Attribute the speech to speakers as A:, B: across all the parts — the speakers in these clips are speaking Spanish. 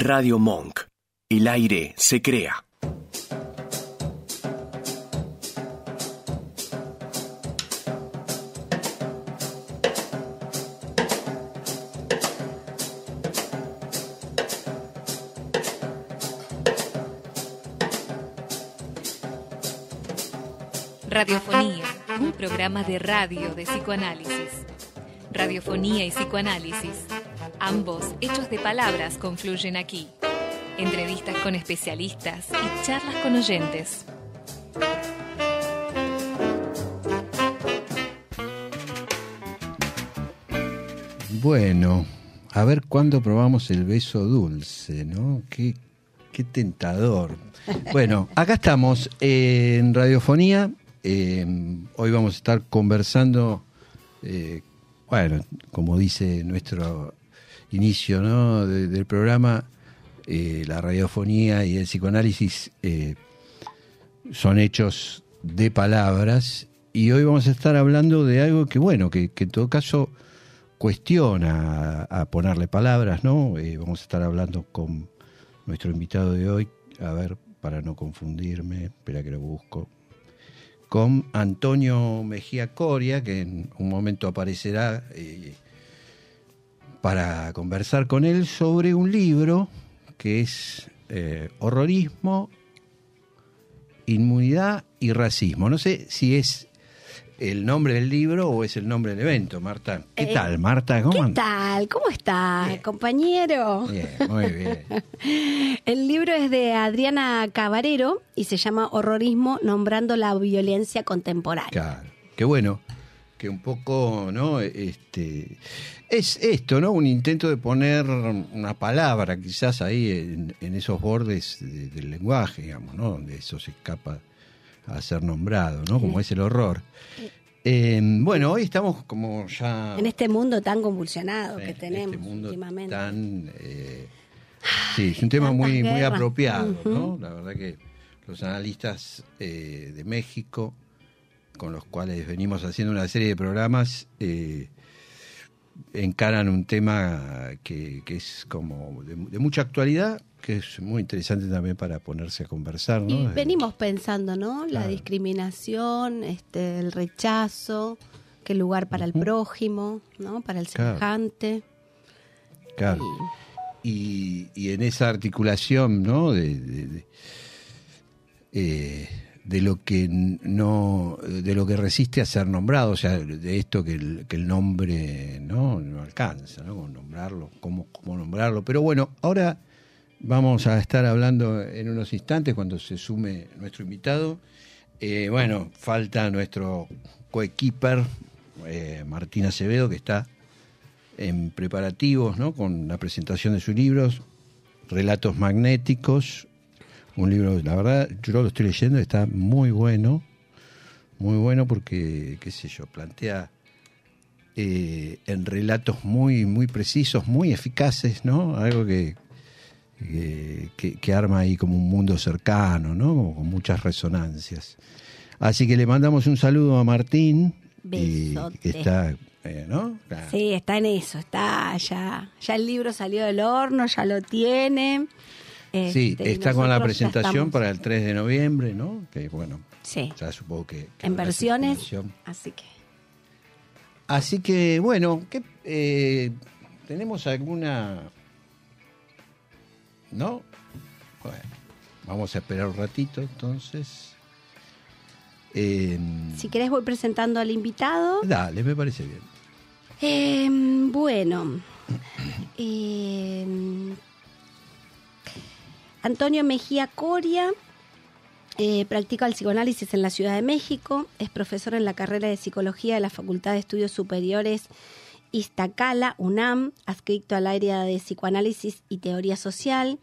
A: Radio Monk. El aire se crea.
B: Radiofonía, un programa de radio de psicoanálisis. Radiofonía y psicoanálisis, ambos hechos de palabras confluyen aquí. Entrevistas con especialistas y charlas con oyentes.
C: Bueno, a ver cuándo probamos el beso dulce, ¿no? Qué, qué tentador. Bueno, acá estamos en Radiofonía. eh, hoy vamos a estar conversando, eh, bueno, como dice nuestro inicio ¿no? de- del programa, eh, la radiofonía y el psicoanálisis eh, son hechos de palabras y hoy vamos a estar hablando de algo que, bueno, que, en todo caso cuestiona a, ponerle palabras, ¿no? Eh, vamos a estar hablando con nuestro invitado de hoy, a ver, para no confundirme, espera que lo busco, con Antonio Mejía Coria, que en un momento aparecerá para conversar con él sobre un libro que es eh, Horrorismo, Inmunidad y Racismo. No sé si es el nombre del libro o es el nombre del evento, Marta. ¿Qué
D: Eh,
C: tal, Marta? ¿Cómo
D: ¿Qué
C: andas?
D: tal? ¿Cómo está, compañero?
C: Bien, muy bien.
D: El libro es de Adriana Cabarero y se llama Horrorismo, nombrando la violencia contemporánea.
C: Claro, qué bueno que un poco, ¿no? Este es esto, ¿no? Un intento de poner una palabra quizás ahí en, en esos bordes de- del lenguaje, digamos, ¿no? Donde eso se escapa a ser nombrado, ¿no? Como es el horror. Eh, bueno, hoy estamos como ya
D: En este mundo tan convulsionado que
C: este
D: tenemos
C: mundo
D: últimamente.
C: tan eh, sí es un tema
D: tantas
C: muy muy apropiado no la verdad que los analistas eh, de México con los cuales venimos haciendo una serie de programas eh, encaran un tema que, que es como de, de mucha actualidad que es muy interesante también para ponerse a conversar ¿no?
D: Y
C: Desde-
D: venimos pensando, ¿no? La discriminación, este, el rechazo, que lugar para el prójimo, ¿no? Para el
C: Claro.
D: semejante.
C: Claro. y, y en esa articulación no de, de, de, eh, de lo que no de lo que resiste a ser nombrado o sea de esto que el, que el nombre no no alcanza no Con nombrarlo cómo, cómo nombrarlo. Pero bueno ahora vamos a estar hablando en unos instantes cuando se sume nuestro invitado. Eh, bueno falta nuestro coequiper eh, Martín Acevedo que está en preparativos, ¿no? Con la presentación de sus libros, Relatos Magnéticos, un libro, la verdad, yo lo estoy leyendo, está muy bueno, muy bueno porque, qué sé yo, plantea eh, en relatos muy, muy precisos, muy eficaces, ¿no? Algo que, que, que- que arma ahí como un mundo cercano, ¿no? Como con muchas resonancias. Así que le mandamos un saludo a Martín,
D: Besote.
C: que está, eh, ¿no? Claro.
D: Sí, está en eso, está ya. Ya el libro salió del horno, ya lo tiene.
C: Sí,
D: Este,
C: está con la presentación
D: estamos-
C: para el 3 de noviembre, ¿no? Que bueno,
D: Sí,
C: ya supongo que... que
D: en versiones. Así que.
C: Así que, bueno, ¿qué, eh, ¿tenemos alguna...? ¿No? Bueno, vamos a esperar un ratito, entonces. Eh,
D: Si querés, voy presentando al invitado.
C: Dale, me parece bien.
D: Eh, bueno. eh, Antonio Mejía Coria eh, practica el psicoanálisis en la Ciudad de México, es profesor en la carrera de psicología de la Facultad de Estudios Superiores Iztacala, UNAM, adscrito al área de psicoanálisis y teoría social,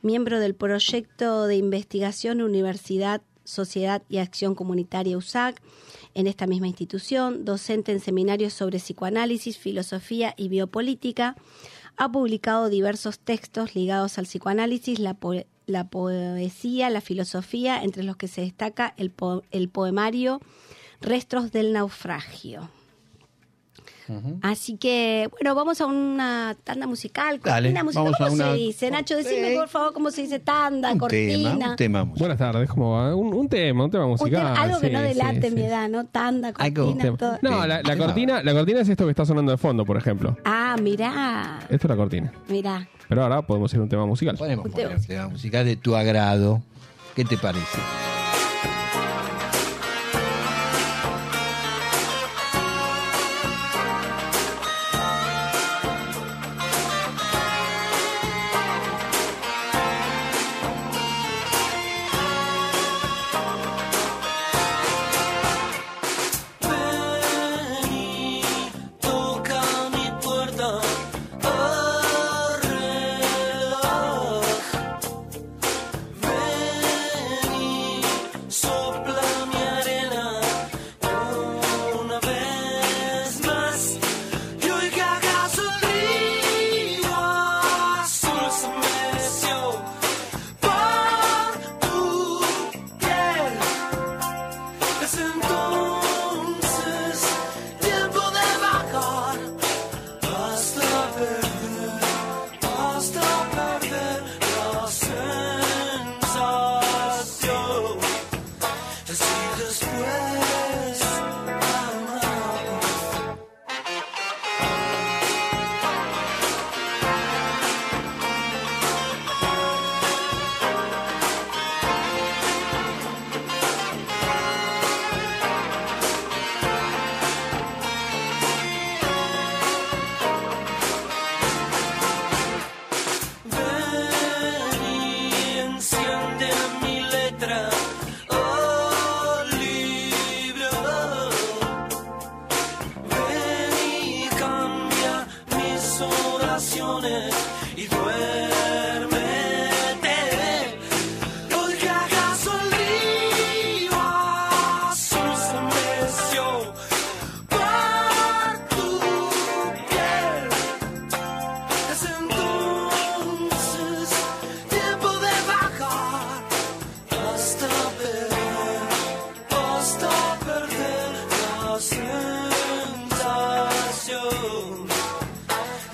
D: miembro del proyecto de investigación Universidad, Sociedad y Acción Comunitaria USAC, en esta misma institución, docente en seminarios sobre psicoanálisis, filosofía y biopolítica, ha publicado diversos textos ligados al psicoanálisis, la, po- la poesía, la filosofía, entre los que se destaca el, el poemario Restos del naufragio. Así que, bueno, vamos a una tanda musical.
E: Dale,
D: cortina musical.
E: vamos a
D: ¿Cómo
E: una-
D: se dice? Nacho, decime por favor cómo se dice tanda,
E: Un
D: cortina.
E: tema, un tema musical.
C: Buenas tardes, ¿cómo va? Un, un tema, un tema
D: Un
C: musical.
D: tema- algo que no delate
C: sí.
D: mi edad, ¿no? Tanda, cortina, todo.
C: No, la, cortina, la cortina es esto que está sonando de fondo, por ejemplo.
D: Ah, mirá,
C: Esto es la cortina.
D: mirá.
C: Pero ahora podemos ir a un tema musical.
E: Podemos
D: Un
E: poner
D: tema
E: un tema musical de tu agrado. ¿Qué te parece?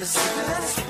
F: Es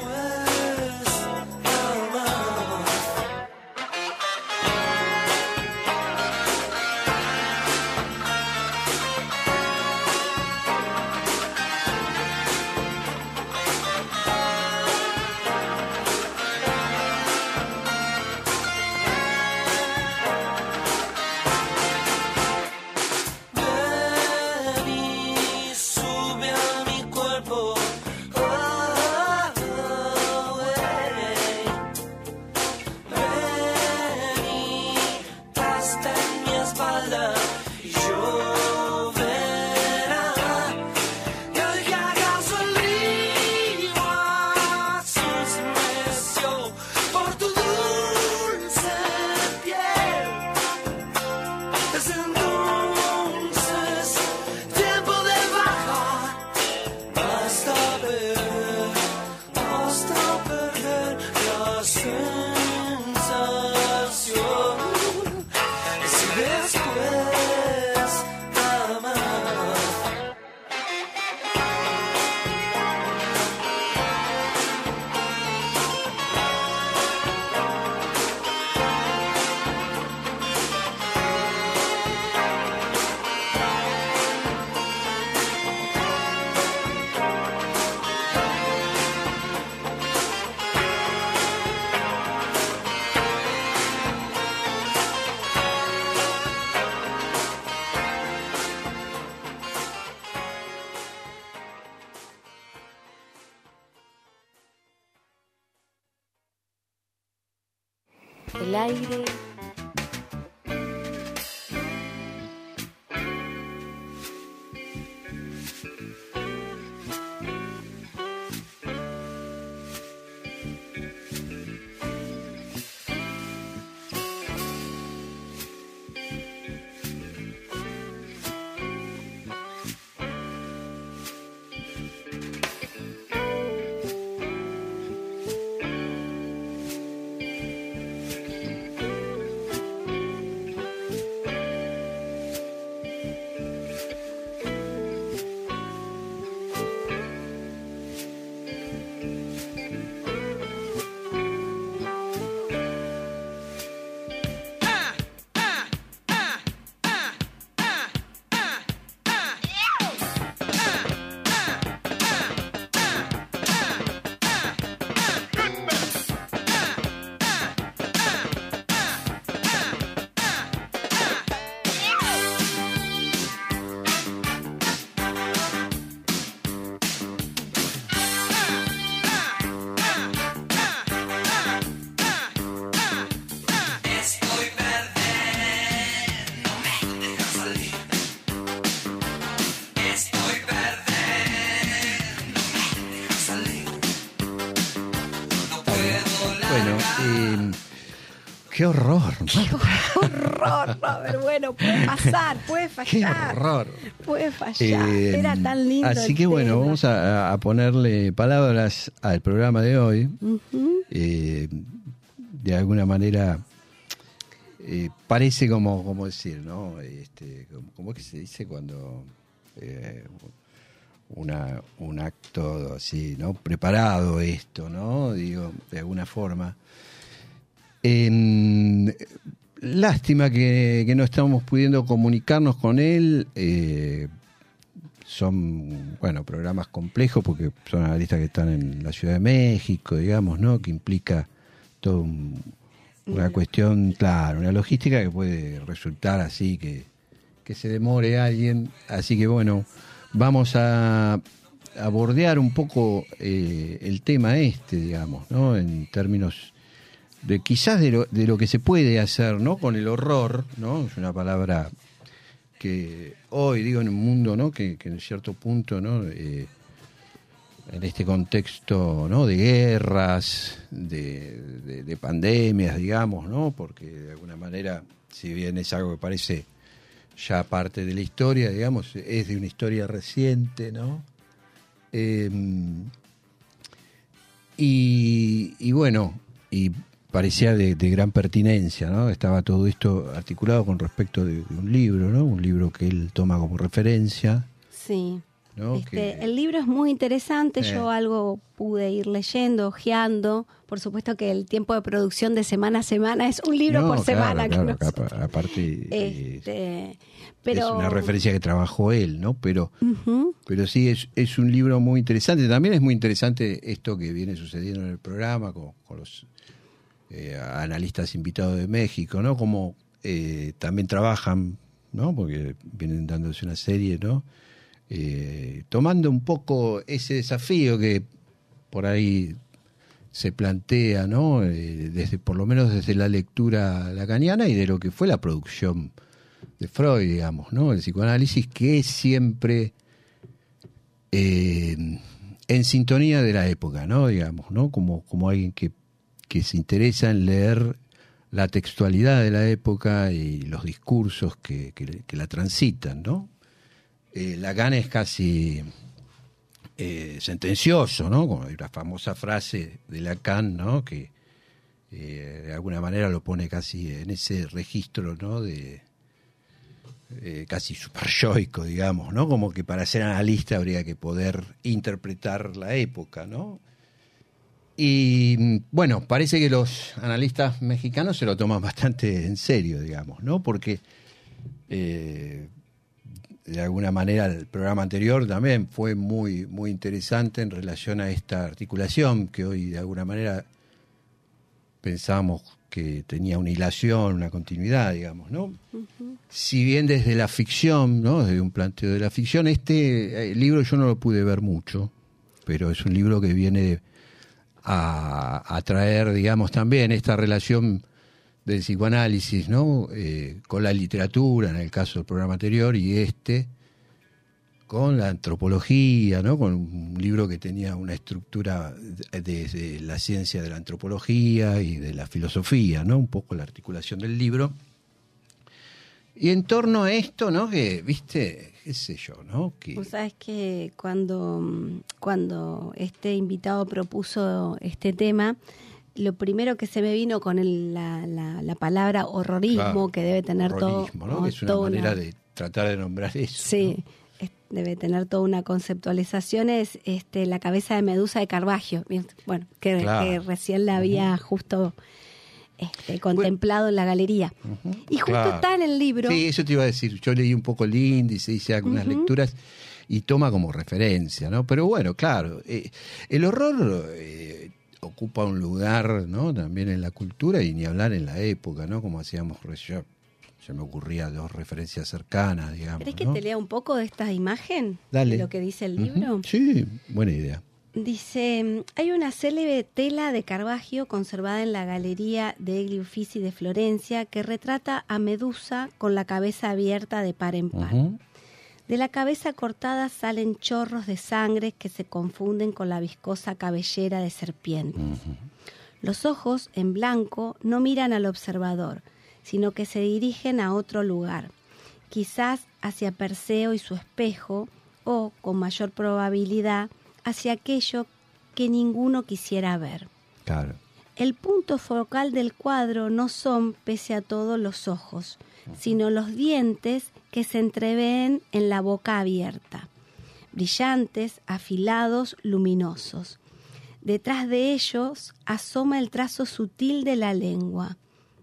C: qué horror, Marta.
D: horror, Robert. Bueno, puede pasar, puede
C: Qué
D: fallar.
C: horror.
D: Puede fallar.
C: Eh,
D: Era tan lindo.
C: Así que bueno,
D: tema.
C: vamos a, a ponerle palabras al programa de hoy. Eh, de alguna manera eh, parece como, como decir, ¿no? Este, ¿Cómo es que se dice cuando eh, una, un acto así, ¿no? Preparado esto, ¿no? Digo, de alguna forma. Em, lástima que, que no estamos pudiendo comunicarnos con él. eh, son, bueno, programas complejos porque son analistas que están en la Ciudad de México, digamos, ¿no? Que implica todo un- una cuestión, claro, una logística que puede resultar así, que, que se demore alguien. Así que bueno, vamos a, a bordear un poco eh, el tema este, digamos, ¿no? En términos de quizás de lo, de lo que se puede hacer, ¿no? Con el horror, ¿no? Es una palabra que hoy digo en un mundo, ¿no? Que, en cierto punto, ¿no? Eh, en este contexto, ¿no? De guerras, de, de- de pandemias, digamos, ¿no? Porque de alguna manera, si bien es algo que parece ya parte de la historia, digamos, es de una historia reciente, ¿no? Y, y bueno, y parecía de, de gran pertinencia, ¿no? Estaba todo esto articulado con respecto de, de un libro, ¿no? Un libro que él toma como referencia,
D: Sí.
C: ¿no?
D: Este,
C: Que-
D: El libro es muy interesante,
C: Eh.
D: yo algo pude ir leyendo, ojeando. Por supuesto que el tiempo de producción de semana a semana es un libro
C: No,
D: por
C: claro,
D: semana.
C: claro, aparte eh,
D: Este, pero,
C: es una referencia que trabajó él, ¿no? Pero,
D: Ujú.
C: pero sí, es, es un libro muy interesante. También es muy interesante esto que viene sucediendo en el programa con, con los eh, analistas invitados de México, ¿no? Como eh, también trabajan, ¿no? Porque vienen dándose una serie, ¿no? Eh, tomando un poco ese desafío que por ahí se plantea, ¿no? Desde por lo menos desde la lectura lacaniana y de lo que fue la producción de Freud, digamos, ¿no? El psicoanálisis que es siempre en sintonía de la época, ¿no? Digamos, ¿no? Como, como alguien que, que se interesa en leer la textualidad de la época y los discursos que, que- la transitan, ¿no? Eh, Lacan es casi eh, sentencioso, ¿no? Como hay una famosa frase de Lacan, ¿no? Que eh, de alguna manera lo pone casi en ese registro, ¿no? De eh, casi superyoico, digamos, ¿no? Como que para ser analista habría que poder interpretar la época, ¿no? Y bueno, parece que los analistas mexicanos se lo toman bastante en serio, digamos, ¿no? Porque eh, de alguna manera el programa anterior también fue muy, muy interesante en relación a esta articulación que hoy de alguna manera pensábamos que tenía una hilación, una continuidad, digamos, ¿no? Si bien desde la ficción, ¿no? Desde un planteo de la ficción, este eh, libro yo no lo pude ver mucho, pero es un libro que viene a, traer, digamos, también esta relación del psicoanálisis, ¿no? Eh, con la literatura, en el caso del programa anterior, y este con la antropología, ¿no? Con un libro que tenía una estructura desde la ciencia de la antropología y de la filosofía, ¿no? Un poco la articulación del libro. Y en torno a esto, ¿no? Que, viste, qué sé yo, ¿no? Que,
D: Vos sabés que cuando, mm, cuando este invitado propuso este tema, lo primero que se me vino con el- la, la- la palabra horrorismo,
C: Claro,
D: que debe tener
C: horrorismo,
D: todo.
C: ¿no? Que es una manera de tratar de nombrar eso.
D: Sí, debe tener toda una conceptualización, es este, la cabeza de Medusa de Carvajio, bueno, que,
C: Claro.
D: que recién la había justo este, contemplado en la galería. Y justo
C: Claro.
D: está en el libro.
C: Sí, eso te iba a decir. Yo leí un poco el índice, hice algunas lecturas y toma como referencia, ¿no? Pero bueno, claro, eh, el horror eh, ocupa un lugar, ¿no? También en la cultura y ni hablar en la época, ¿no? Como hacíamos recién. Se me ocurría dos referencias cercanas, digamos.
D: ¿Querés que
C: ¿no?
D: te lea un poco de esta imagen?
C: Dale.
D: Lo que dice el libro.
C: Sí, buena idea.
D: Dice, hay una célebre tela de Carvajio conservada en la Galería de Egli Uffizi de Florencia que retrata a Medusa con la cabeza abierta de par en par. De la cabeza cortada salen chorros de sangre que se confunden con la viscosa cabellera de serpiente. Los ojos, en blanco, no miran al observador, sino que se dirigen a otro lugar, quizás hacia Perseo y su espejo, o, con mayor probabilidad, hacia aquello que ninguno quisiera ver.
C: Claro.
D: El punto focal del cuadro no son, pese a todo, los ojos, sino los dientes que se entreveen en la boca abierta, brillantes, afilados, luminosos. Detrás de ellos asoma el trazo sutil de la lengua,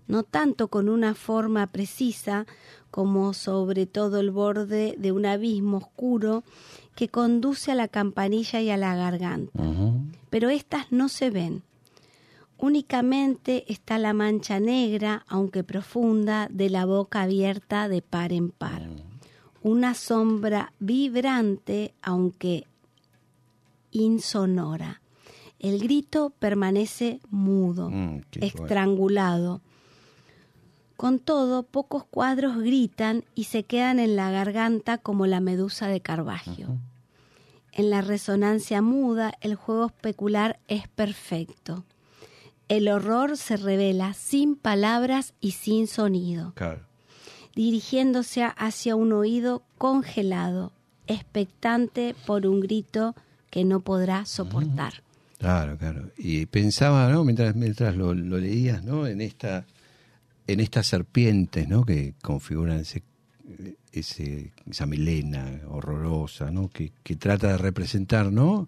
D: no tanto con una forma precisa como sobre todo el borde de un abismo oscuro que conduce a la campanilla y a la garganta. Pero éstas no se ven. Únicamente está la mancha negra, aunque profunda, de la boca abierta de par en par. Una sombra vibrante, aunque insonora. El grito permanece mudo,
C: Mm, bueno.
D: estrangulado. Con todo, pocos cuadros gritan y se quedan en la garganta como la medusa de Carvajal. En la resonancia muda, el juego especular es perfecto. El horror se revela sin palabras y sin sonido,
C: Claro.
D: dirigiéndose hacia un oído congelado, expectante por un grito que no podrá soportar.
C: Claro, claro. Y pensaba, ¿no? Mientras, mientras lo, lo leías, ¿no? En esta, en estas serpientes, ¿no? Que configuran ese, ese, esa melena horrorosa, ¿no? Que, que trata de representar, ¿no?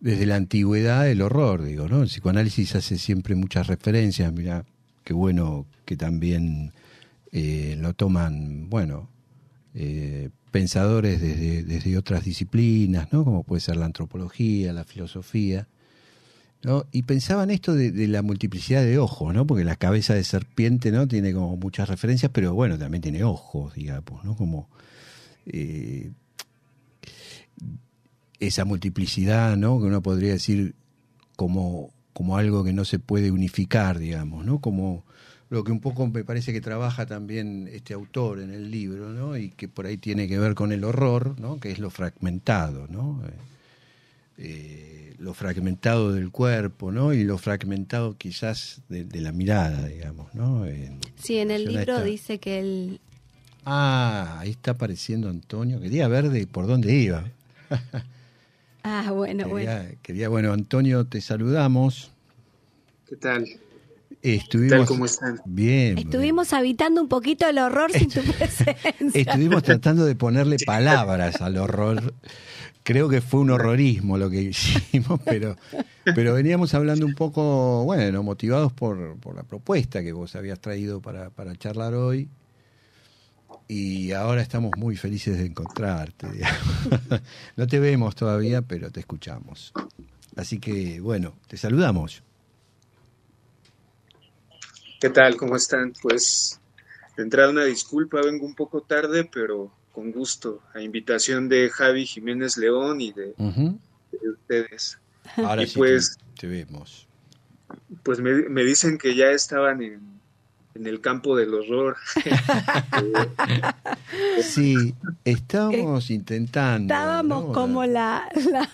C: Desde la antigüedad el horror, digo, ¿no? El psicoanálisis hace siempre muchas referencias, mira, qué bueno que también eh, lo toman, bueno, eh, pensadores desde, desde otras disciplinas, ¿no? Como puede ser la antropología, la filosofía, ¿no? Y pensaban esto de, de la multiplicidad de ojos, ¿no? Porque la cabeza de serpiente, ¿no? Tiene como muchas referencias, pero bueno, también tiene ojos, digamos, ¿no? Como eh, esa multiplicidad, ¿no? Que uno podría decir como, como algo que no se puede unificar, digamos, ¿no? Como lo que un poco me parece que trabaja también este autor en el libro, ¿no? Y que por ahí tiene que ver con el horror, ¿no? Que es lo fragmentado, ¿no? Eh, eh, lo fragmentado del cuerpo, ¿no? Y lo fragmentado quizás de, de la mirada, digamos, ¿no? En-
D: Sí, en el libro
C: esta-
D: dice que el...
C: Ah, ahí está apareciendo Antonio. Quería ver de por dónde iba.
D: Ah, bueno, bueno.
C: Quería, quería- bueno, Antonio, te saludamos.
G: ¿Qué tal?
C: Estuvimos,
G: tal? ¿Cómo están?
C: Bien.
D: Estuvimos habitando un poquito el horror sin tu presencia.
C: Estuvimos tratando de ponerle palabras al horror. Creo que fue un horrorismo lo que hicimos, pero, pero veníamos hablando un poco, bueno, motivados por, por la propuesta que vos habías traído para, para charlar hoy. Y ahora estamos muy felices de encontrarte. digamos. No te vemos todavía, pero te escuchamos. Así que, bueno, te saludamos.
G: ¿Qué tal? ¿Cómo están? Pues de entrada una disculpa, vengo un poco tarde, pero con gusto, a invitación de Javi Jiménez León y de, ustedes.
C: Ahora
G: Y
C: sí
G: pues-
C: te, te vemos.
G: Pues me, me dicen que ya estaban en, en el campo del horror.
C: Sí, estábamos intentando.
D: Estábamos
C: ¿no?
D: como la, la,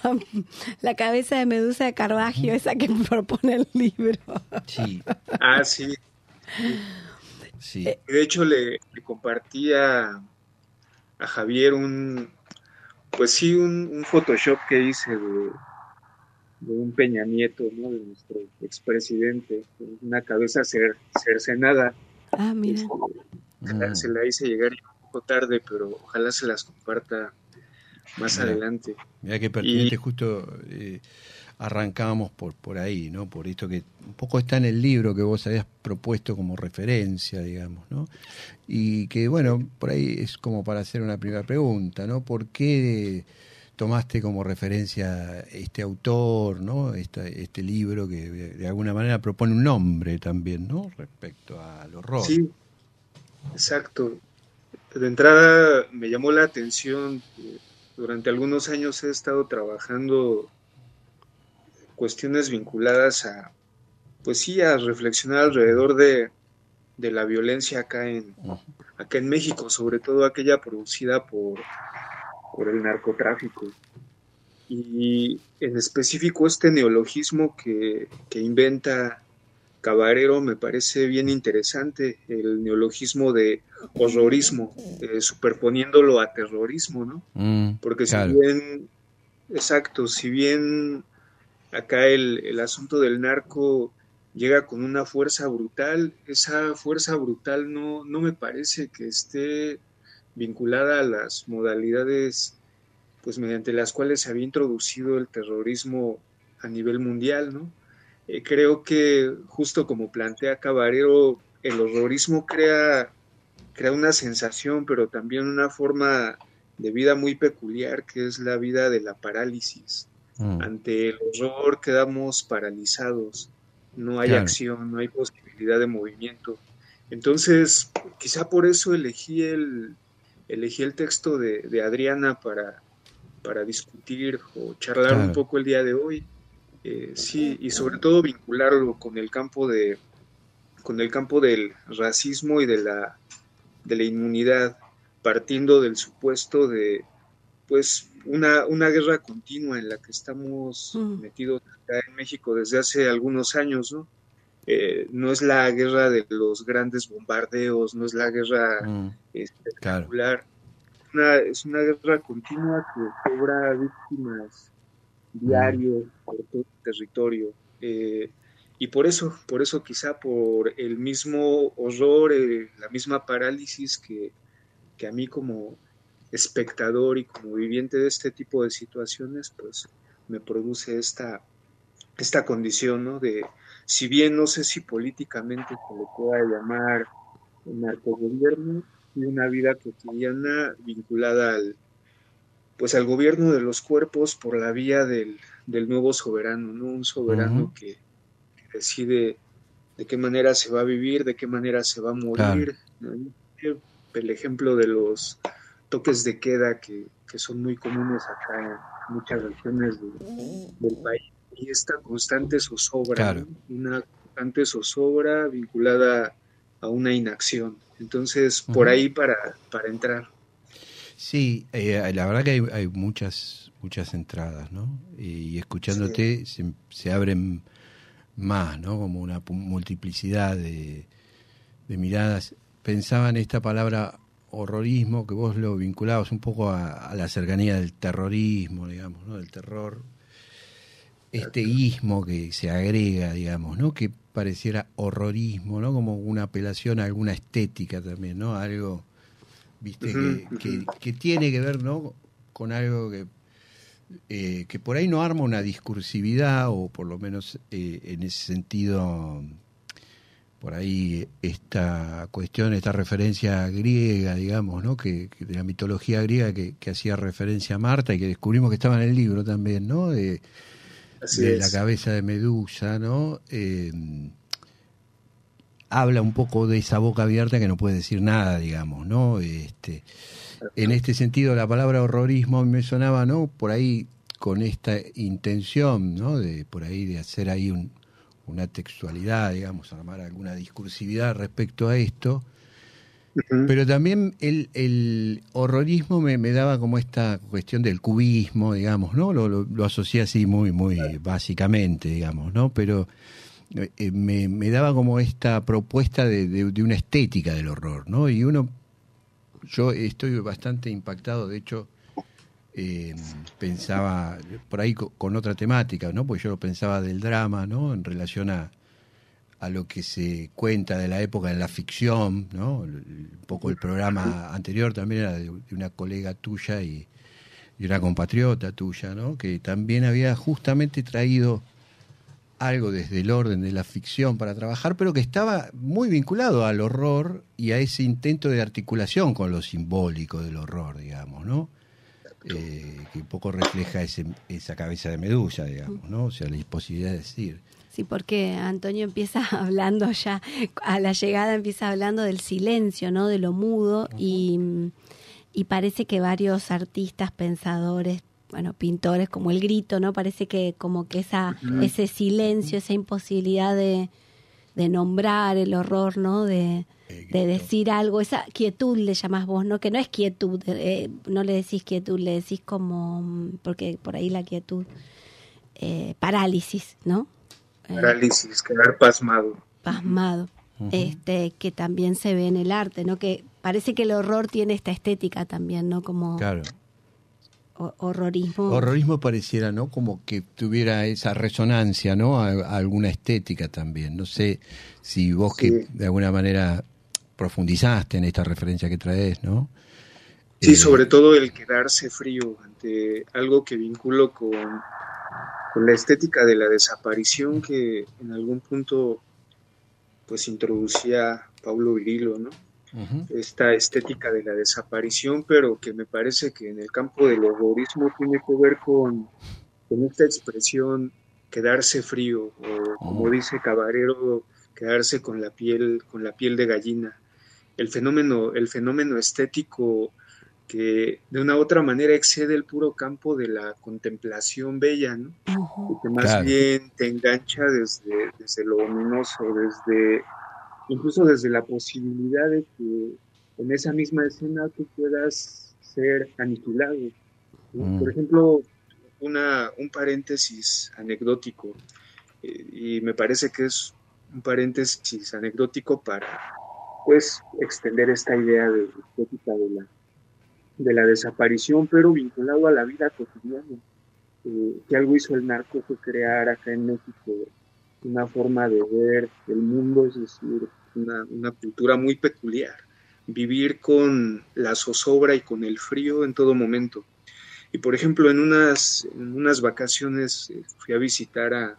D: la cabeza de Medusa de Carvajal, esa que propone el libro.
C: Sí,
G: ah, sí.
C: Sí.
G: De hecho, le, le compartí a, a Javier un, pues sí, un, un Photoshop que hice de, de un Peña Nieto, ¿no? De nuestro expresidente, una cabeza cer- cercenada.
D: Ah, mira.
G: Ojalá
C: Mm.
G: Se la hice llegar un poco tarde, pero ojalá se las comparta más
C: Mira.
G: adelante.
C: Mira qué pertinente,
G: Y-
C: justo eh, arrancábamos por, por ahí, ¿no? Por esto que un poco está en el libro que vos habías propuesto como referencia, digamos, ¿no? Y que, bueno, por ahí es como para hacer una primera pregunta, ¿no? ¿Por qué tomaste como referencia este autor, ¿no? Esta- este libro que de, alguna manera propone un nombre también, ¿no? Respecto al horror.
G: Sí, exacto. De entrada me llamó la atención. Durante algunos años he estado trabajando cuestiones vinculadas a, pues sí, a reflexionar alrededor de, de la violencia acá en, acá en México, sobre todo aquella producida por, por el narcotráfico. Y en específico este neologismo que, que inventa Cabarero me parece bien interesante, el neologismo de horrorismo, eh, superponiéndolo a terrorismo, ¿no?
C: Mm,
G: Porque
C: claro.
G: si bien, exacto, si bien acá el, el asunto del narco llega con una fuerza brutal, esa fuerza brutal no, no me parece que esté vinculada a las modalidades pues mediante las cuales se había introducido el terrorismo a nivel mundial, ¿no? Eh, creo que justo como plantea Cabarero, el horrorismo crea, crea una sensación, pero también una forma de vida muy peculiar, que es la vida de la parálisis.
C: Mm,
G: Ante el horror quedamos paralizados, no hay
C: Claro.
G: acción, no hay posibilidad de movimiento. Entonces, quizá por eso elegí el, elegí el texto de, de Adriana para, para discutir o charlar
C: Claro.
G: un poco el día de hoy. Eh, sí, y sobre todo vincularlo con el campo de con el campo del racismo y de la de la inmunidad, partiendo del supuesto de pues una, una guerra continua en la que estamos
D: Mm.
G: metidos acá en México desde hace algunos años, ¿no? Eh, no es la guerra de los grandes bombardeos, no es la guerra
C: mm,
G: este,
C: claro.
G: espectacular. Una, es una guerra continua que cobra víctimas diarios por todo el territorio. Eh, y por eso, por eso quizá por el mismo horror, eh, la misma parálisis que, que a mí como espectador y como viviente de este tipo de situaciones, pues me produce esta, esta condición, ¿no? De, si bien no sé si políticamente se le pueda llamar narcogobierno, y una vida cotidiana vinculada al pues al gobierno de los cuerpos por la vía del, del nuevo soberano, ¿no? Un soberano que, que decide de qué manera se va a vivir, de qué manera se va a morir. ¿no? El ejemplo de los toques de queda que, que son muy comunes acá en muchas regiones de- del país. Y esta constante zozobra,
C: Claro.
G: ¿no? una constante zozobra vinculada a una inacción. Entonces, por ahí para, para entrar.
C: Sí, eh, la verdad que hay, hay muchas muchas entradas, ¿no? Y escuchándote se, se abren más, ¿no? Como una multiplicidad de, de miradas. Pensaba en esta palabra horrorismo, que vos lo vinculabas un poco a, a la cercanía del terrorismo, digamos, ¿no? Del terror. Este ismo que se agrega, digamos, ¿no? Que pareciera horrorismo, ¿no? Como una apelación a alguna estética también, ¿no? Algo, viste, que, que- que tiene que ver, ¿no? Con algo que, eh, que por ahí no arma una discursividad, o por lo menos eh, en ese sentido, por ahí esta cuestión, esta referencia griega, digamos, ¿no? Que, que de la mitología griega que, que hacía referencia a Marta y que descubrimos que estaba en el libro también, ¿no? De, la cabeza de Medusa, ¿no? Eh, habla un poco de esa boca abierta que no puede decir nada, digamos, ¿no? Este, en este sentido, la palabra horrorismo me sonaba, ¿no? Por ahí con esta intención, ¿no? De por ahí de hacer ahí un- una textualidad, digamos, armar alguna discursividad respecto a esto. Pero también el, el horrorismo me, me daba como esta cuestión del cubismo, digamos, ¿no? Lo, lo, lo asocié así muy, muy básicamente, digamos, ¿no? Pero eh, eh, me, me daba como esta propuesta de, de- de una estética del horror, ¿no? Y uno, yo estoy bastante impactado, de hecho, eh, pensaba por ahí co- con otra temática, ¿no? Porque yo lo pensaba del drama, ¿no? En relación a, a lo que se cuenta de la época en la ficción, ¿no? Un poco el programa anterior también era de, de una colega tuya y, y una compatriota tuya, ¿no? Que también había justamente traído algo desde el orden de la ficción para trabajar, pero que estaba muy vinculado al horror y a ese intento de articulación con lo simbólico del horror, digamos, ¿no? Eh, que un poco refleja ese, esa cabeza de medusa, digamos, ¿no? O sea, la imposibilidad de decir.
D: Sí, porque Antonio empieza hablando ya, a la llegada empieza hablando del silencio, ¿no? De lo mudo y, y parece que varios artistas, pensadores, bueno, pintores, como el grito, ¿no? Parece que como que esa, ese silencio, esa imposibilidad de, de nombrar el horror, ¿no? De, de decir algo, esa quietud le llamás vos, ¿no? Que no es quietud, eh, no le decís quietud, le decís como, mm, porque por ahí la quietud, eh, parálisis, ¿no? Eh,
G: Parálisis, quedar pasmado.
D: pasmado, este, que también se ve en el arte, ¿no? Que parece que el horror tiene esta estética también, ¿no? Como
C: Claro.
D: ho- horrorismo.
C: Horrorismo pareciera, ¿no? Como que tuviera esa resonancia, ¿no? A, a alguna estética también. No sé si vos
G: Sí.
C: que de alguna manera profundizaste en esta referencia que traes, ¿no?
G: Sí,
C: Eh,
G: sobre todo el quedarse frío ante algo que vinculo con, con la estética de la desaparición que en algún punto pues introducía Pablo Virilo, ¿no? Esta estética de la desaparición, pero que me parece que en el campo del horrorismo tiene que ver con, con esta expresión quedarse frío, o como
C: Oh.
G: dice Cabarero, quedarse con la piel, con la piel de gallina. El fenómeno, el fenómeno estético que de una u otra manera excede el puro campo de la contemplación bella, ¿no? Y que más
C: Claro.
G: bien te engancha desde, desde lo ominoso, desde incluso desde la posibilidad de que en esa misma escena tú puedas ser aniquilado. ¿no?
C: Mm.
G: Por ejemplo, una, un paréntesis anecdótico, eh, y me parece que es un paréntesis anecdótico para pues extender esta idea de de la, de la desaparición, pero vinculado a la vida cotidiana eh, que algo hizo el narco fue crear acá en México una forma de ver el mundo, es decir, una, una cultura muy peculiar, vivir con la zozobra y con el frío en todo momento. Y por ejemplo, en unas, en unas vacaciones eh, fui a visitar a,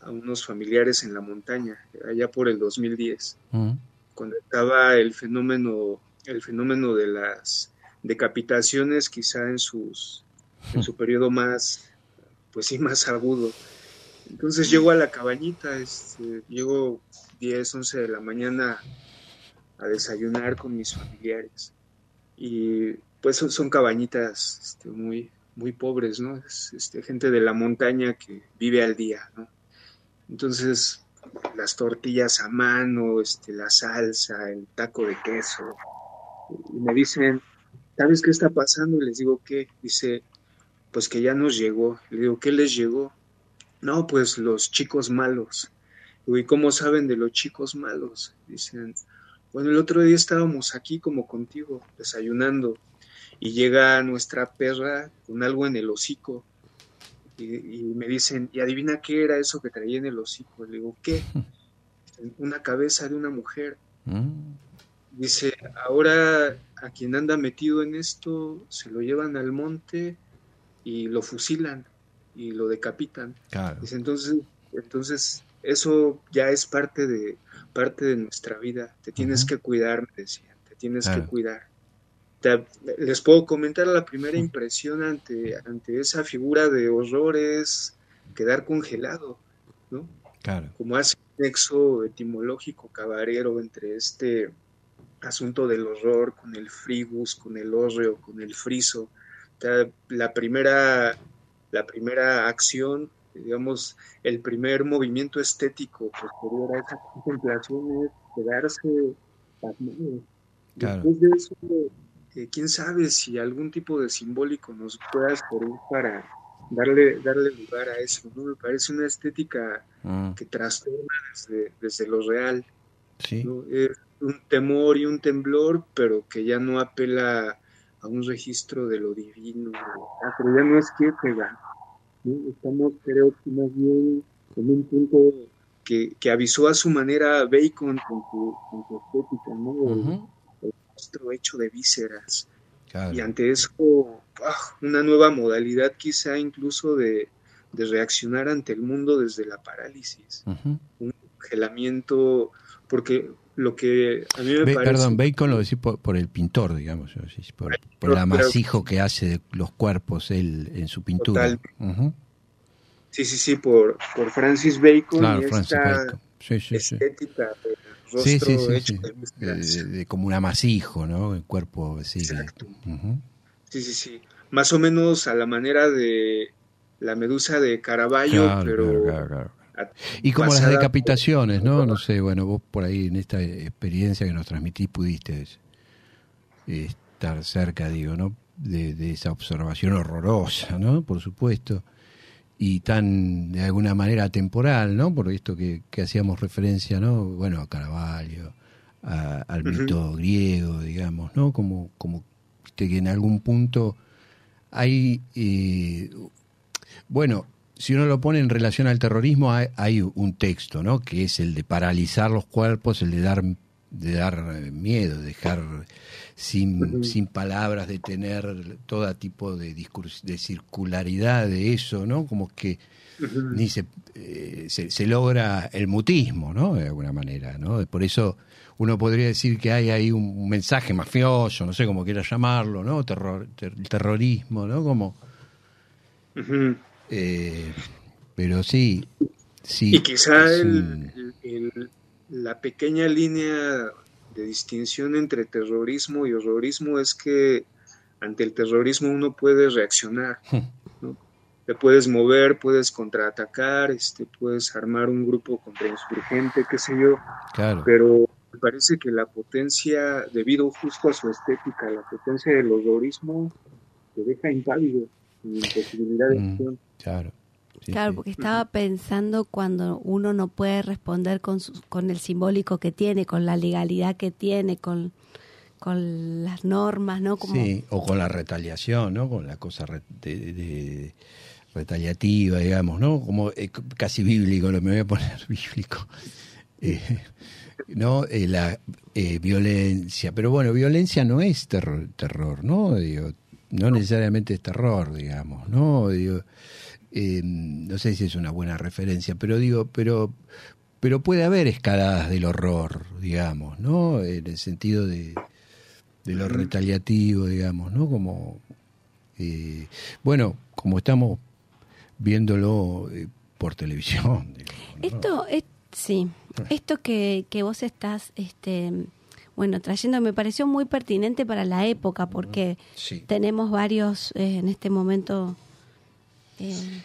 G: a unos familiares en la montaña, allá por el 2010
C: ujú.
G: Cuando estaba el fenómeno, el fenómeno de las decapitaciones quizá en sus en su periodo más pues sí más agudo. Entonces llego a la cabañita, este, llego 10, 11 de la mañana a desayunar con mis familiares. Y pues son, son cabañitas este, muy, muy pobres, ¿no? Es, este, gente de la montaña que vive al día, ¿no? Entonces, las tortillas a mano, este, la salsa, el taco de queso. Y me dicen, ¿sabes qué está pasando? Y les digo, ¿qué? Dice, pues que ya nos llegó. Le digo, ¿qué les llegó? No, pues los chicos malos. ¿y cómo saben de los chicos malos? Dicen, bueno, el otro día estábamos aquí como contigo, desayunando, y llega nuestra perra con algo en el hocico. Y, y me dicen, ¿y adivina qué era eso que traía en el hocico? Le digo, ¿qué? Una cabeza de una mujer.
C: Mm,
G: Dice, ahora a quien anda metido en esto se lo llevan al monte y lo fusilan y lo decapitan.
C: Claro.
G: Dice, entonces, entonces eso ya es parte de parte de nuestra vida. Te tienes que cuidar, me decían, te tienes
C: Claro.
G: que cuidar. Te- les puedo comentar la primera impresión ante, ante esa figura de horror es quedar congelado, ¿no?
C: Claro.
G: como hace un nexo etimológico cabarero entre este asunto del horror con el frigus, con el hórreo, con el friso. O sea, La primera, la primera acción, digamos, el primer movimiento estético posterior a esa contemplación es quedarse.
C: Claro.
G: Después de eso, eh, quién sabe si algún tipo de simbólico nos pueda servir para darle, darle lugar a eso, ¿no? Me parece una estética
C: Mm,
G: que trastorna desde, desde lo real,
C: sí.
G: ¿no? Es un temor y un temblor, pero que ya no apela a un registro de lo divino, ah, pero ya no es que pega, ¿no? Estamos, creo que más bien en un punto que, que avisó a su manera Bacon con su, con su estética, ¿no?
C: Ujú,
G: monstruo hecho de vísceras.
C: Claro.
G: Y ante eso, ah, una nueva modalidad quizá incluso de, de reaccionar ante el mundo desde la parálisis, un congelamiento, porque lo que a mí me
C: Be-
G: parece...
C: Perdón, Bacon lo decís por, por el pintor, digamos, por, por el amasijo que hace de los cuerpos él en su pintura.
G: Sí, sí, sí, por, por Francis Bacon
C: Claro,
G: y
C: Francis
G: esta
C: Bacon. Sí, sí, sí.
G: estética del rostro
C: Sí, sí, sí,
G: hecho
C: sí.
G: de
C: como un amasijo, ¿no? El cuerpo.
G: Sí, sí, sí. Más o menos a la manera de la medusa de Caravaggio,
C: Claro,
G: pero
C: claro, claro, Y como las decapitaciones, ¿no? No sé, bueno, vos por ahí en esta experiencia que nos transmitís pudiste eh, estar cerca, digo, ¿no? De, de esa observación horrorosa, ¿no? Por supuesto. Y tan de alguna manera temporal, ¿no? Por esto que, que hacíamos referencia, ¿no? Bueno, a Caravaggio, a- al mito griego, digamos, ¿no? Como, como que en algún punto hay, eh, bueno, si uno lo pone en relación al terrorismo, hay, hay un texto, ¿no? Que es el de paralizar los cuerpos, el de dar, de dar miedo, dejar sin, sin palabras, de tener todo tipo de de circularidad de eso, ¿no? Como que ni se, eh, se, se logra el mutismo, ¿no? De alguna manera, ¿no? Por eso uno podría decir que hay ahí un mensaje mafioso, no sé cómo quiera llamarlo, ¿no? Terror, ter- terrorismo, ¿no? Como, eh, pero sí, sí.
G: Y quizá
C: es
G: el-
C: un-
G: el- la pequeña línea de distinción entre terrorismo y horrorismo es que ante el terrorismo uno puede reaccionar, ¿no? Te puedes mover, puedes contraatacar, este, puedes armar un grupo contrainsurgente, qué sé yo,
C: claro.
G: pero me parece que la potencia, debido justo a su estética, la potencia del horrorismo te deja impávido, sin posibilidad de
C: Mm.
G: acción.
C: Claro. Sí,
D: Claro,
C: sí.
D: porque estaba pensando cuando uno no puede responder con, su- con el simbólico que tiene, con la legalidad que tiene, con, con las normas, ¿no? Como,
C: Sí, o con la retaliación, ¿no? Con la cosa re- de, de- retaliativa, digamos, ¿no? Como eh, casi bíblico, lo me voy a poner bíblico. Eh, ¿No? Eh, la eh, violencia. Pero bueno, violencia no es terror, terror ¿no? Digo, no necesariamente es terror, digamos, ¿no? Digo, eh, no sé si es una buena referencia, pero digo, pero pero puede haber escaladas del horror, digamos, ¿no? En el sentido de, de lo retaliativo, digamos, ¿no? Como, eh, bueno, como estamos viéndolo eh, por televisión. digamos, ¿no?
D: Esto, es, sí, esto que, que vos estás, este, bueno, trayendo me pareció muy pertinente para la época porque
C: Sí.
D: tenemos varios eh, en este momento.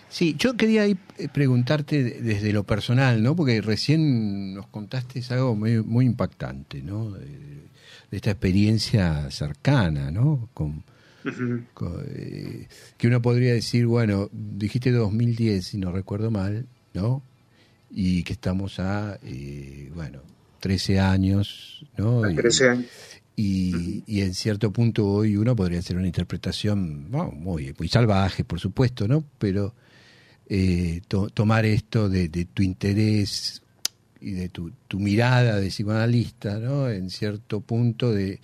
C: Sí, yo quería ahí eh, preguntarte de- desde lo personal, ¿no? Porque recién nos contaste algo muy, muy impactante, ¿no? De, de esta experiencia cercana, ¿no? Con, eh, que uno podría decir, bueno, dijiste 2010, si no recuerdo mal, ¿no? Y que estamos a, eh, bueno, 13 años, ¿no? Y-
G: 13 años.
C: y, y en cierto punto hoy uno podría hacer una interpretación bueno, muy, muy salvaje, por supuesto, ¿no? Pero eh, to- tomar esto de, de tu interés y de tu, tu mirada de psicoanalista, ¿no? En cierto punto de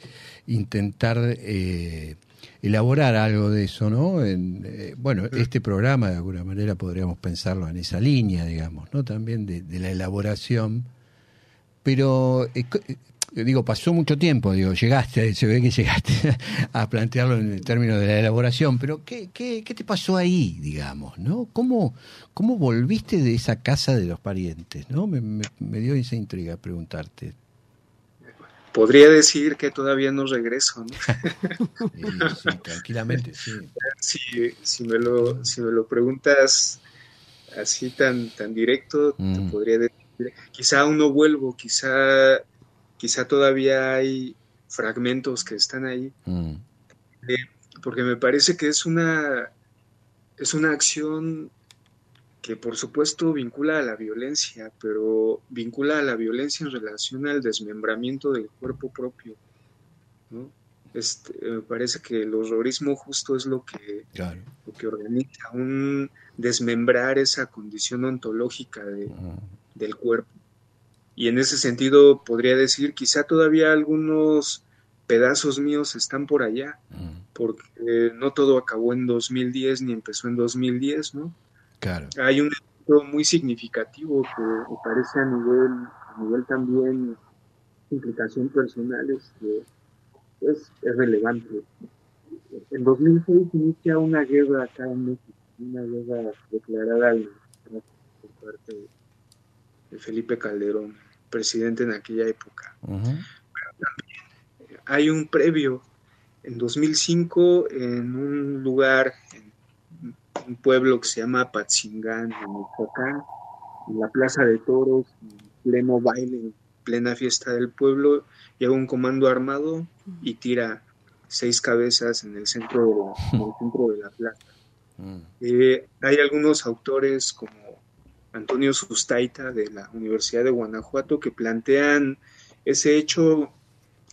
C: intentar eh, elaborar algo de eso, ¿no? En, eh, bueno, este programa de alguna manera podríamos pensarlo en esa línea, digamos, ¿no? También de, de la elaboración pero eh, digo pasó mucho tiempo digo llegaste se ve que llegaste a plantearlo en el término de la elaboración pero qué, qué, qué te pasó ahí digamos no cómo cómo volviste de esa casa de los parientes no me, me, me dio esa intriga preguntarte
G: Podría decir que todavía no regreso, ¿no?
C: Eh, sí, tranquilamente sí
G: Si, si, me lo, si me lo preguntas así tan, tan directo,
C: Mm.
G: te podría decir, quizá aún no vuelvo, quizá, quizá todavía hay fragmentos que están ahí,
C: Mm,
G: porque me parece que es una, es una acción que por supuesto vincula a la violencia, pero vincula a la violencia en relación al desmembramiento del cuerpo propio, ¿no? Este, me parece que el horrorismo justo es lo que,
C: claro
G: lo que organiza, un desmembrar esa condición ontológica de,
C: Mm,
G: del cuerpo. Y en ese sentido podría decir, quizá todavía algunos pedazos míos están por allá,
C: mm,
G: porque no todo acabó en 2010 ni empezó en 2010, ¿no?
C: claro
G: Hay un evento muy significativo que me parece a nivel, a nivel también implicación personal es, que es, es relevante. En 2006 inicia una guerra acá en México, una guerra declarada por parte de Felipe Calderón, presidente en aquella época.
C: Ujú,
G: hay un previo en 2005 en un lugar, en un pueblo que se llama Apatzingán, en Michoacán, en la Plaza de Toros, en pleno baile, en plena fiesta del pueblo, llega un comando armado y tira seis cabezas en el centro de la, en el centro de la plaza.
C: Mm.
G: Eh, hay algunos autores como Antonio Sustaita de la Universidad de Guanajuato que plantean ese hecho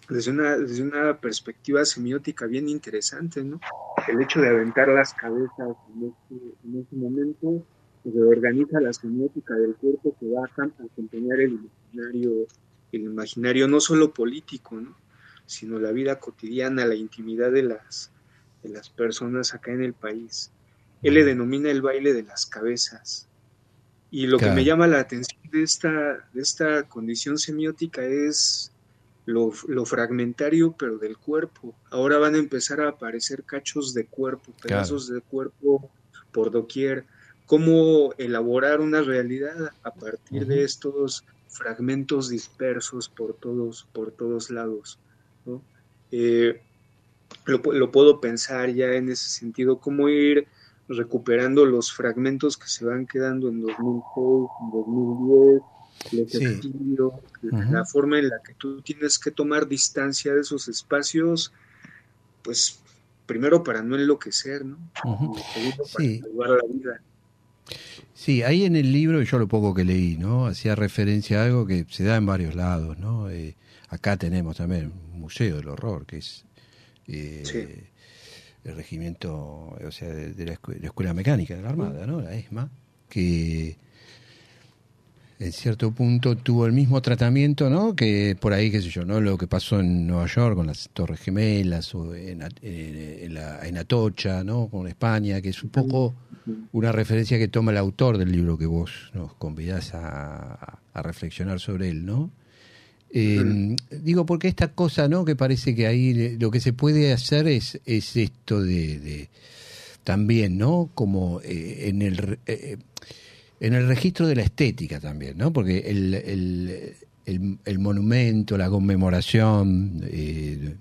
G: desde una, desde una perspectiva semiótica bien interesante, ¿no? El hecho de aventar las cabezas en este, en este momento pues, reorganiza la semiótica del cuerpo que va a acompañar el imaginario, el imaginario no solo político, ¿no? sino la vida cotidiana, la intimidad de las, de las personas acá en el país. Él le denomina el baile de las cabezas. Y lo que me llama la atención de esta, de esta condición semiótica es lo, lo fragmentario, pero del cuerpo. Ahora van a empezar a aparecer cachos de cuerpo, pedazos de cuerpo por doquier. Cómo elaborar una realidad a partir de estos fragmentos dispersos por todos, por todos lados. ¿no? Eh, lo, lo puedo pensar ya en ese sentido, cómo ir recuperando los fragmentos que se van quedando en 2006, en 2010, los
C: Sí.
G: la forma en la que tú tienes que tomar distancia de esos espacios, pues primero para no enloquecer, ¿no? Y segundo para
C: Sí.
G: salvar la vida.
C: Sí, ahí en el libro, yo lo poco que leí, ¿no? Hacía referencia a algo que se da en varios lados, ¿no? Eh, acá tenemos también un museo del horror, que es eh,
G: Sí.
C: El regimiento, o sea, de, la, escu- la Escuela Mecánica de la Armada, ¿no? La ESMA, que en cierto punto tuvo el mismo tratamiento, ¿no? Que por ahí, qué sé yo, ¿no? Lo que pasó en Nueva York con las Torres Gemelas o en, en- en Atocha, ¿no? Con España, que es un poco una referencia que toma el autor del libro que vos nos convidás a reflexionar sobre él, ¿no? Eh, Digo, porque esta cosa, ¿no? Que parece que ahí lo que se puede hacer es, es esto de, también, ¿no? Como eh, en el re- eh, en el registro de la estética también, ¿no? Porque el, el, el- monumento, la conmemoración, eh,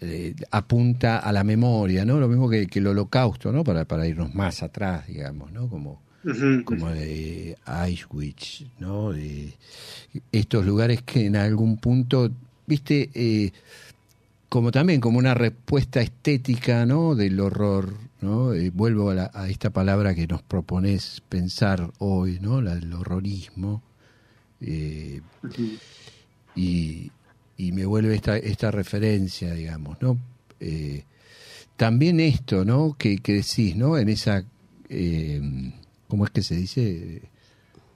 C: eh, apunta a la memoria, ¿no? Lo mismo que, que el holocausto, ¿no? Para, para irnos más atrás, digamos, ¿no? Como, Como de Auschwitz, ¿no? De estos lugares que en algún punto, viste, Eh, como también como una respuesta estética, ¿no? Del horror, ¿no? Eh, vuelvo a, la- a esta palabra que nos propones pensar hoy, ¿no? La del horrorismo. Eh, y, y me vuelve esta, esta referencia, digamos, ¿no? También esto, ¿no? Que, que decís, ¿no? En esa, eh, ¿cómo es que se dice?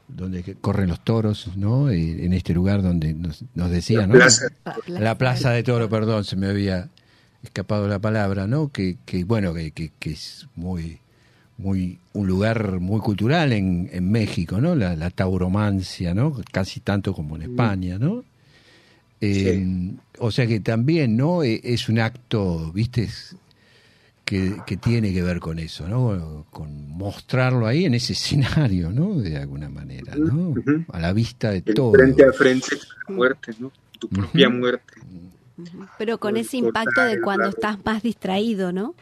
C: Donde corren los toros, ¿no? En este lugar donde nos, nos decía,
G: La
C: ¿no?
G: plaza.
C: La plaza de toro, perdón, se me había escapado la palabra, ¿no? Que, que bueno, que, que, que es muy, muy, un lugar muy cultural en, en México, ¿no? La, la tauromancia, ¿no? Casi tanto como en España, ¿no? Eh, O sea que también, ¿no? Eh, Es un acto, ¿viste? Es- Que, que tiene que ver con eso, ¿no? Con mostrarlo ahí en ese escenario, ¿no? De alguna manera, ¿no? A la vista de
G: El
C: todo.
G: frente a frente la muerte, ¿no? Tu propia muerte.
D: Pero con ese impacto de cuando estás más distraído, ¿no?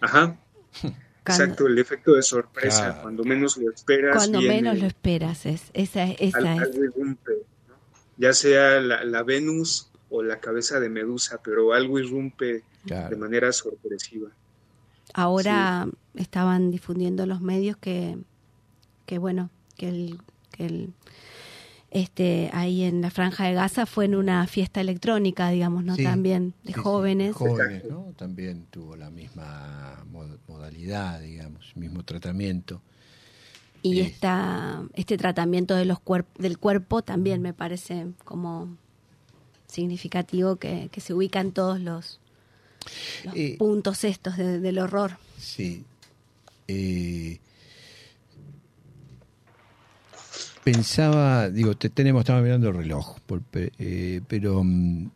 G: Ajá. Exacto, el efecto de sorpresa,
C: Claro.
G: cuando menos lo esperas.
D: cuando
G: viene
D: menos lo esperas, es, esa, esa
G: al-
D: es.
G: ¿no? Ya sea la, la Venus o la cabeza de Medusa, pero algo irrumpe
C: Claro.
G: de manera sorpresiva.
D: Ahora estaban difundiendo los medios que, que bueno, que el, que el este ahí en la franja de Gaza fue en una fiesta electrónica, digamos, ¿no?
C: Sí.
D: También de
C: sí,
D: jóvenes.
C: jóvenes, ¿no? También tuvo la misma mod- modalidad, digamos, mismo tratamiento.
D: Y
C: Eh.
D: esta, este tratamiento de los cuerp del cuerpo también me parece como significativo que, que se ubican todos los, los
C: Eh.
D: puntos estos de- del horror.
C: Sí. Eh, pensaba, digo, te, tenemos, estamos mirando el reloj, por- eh, pero mm,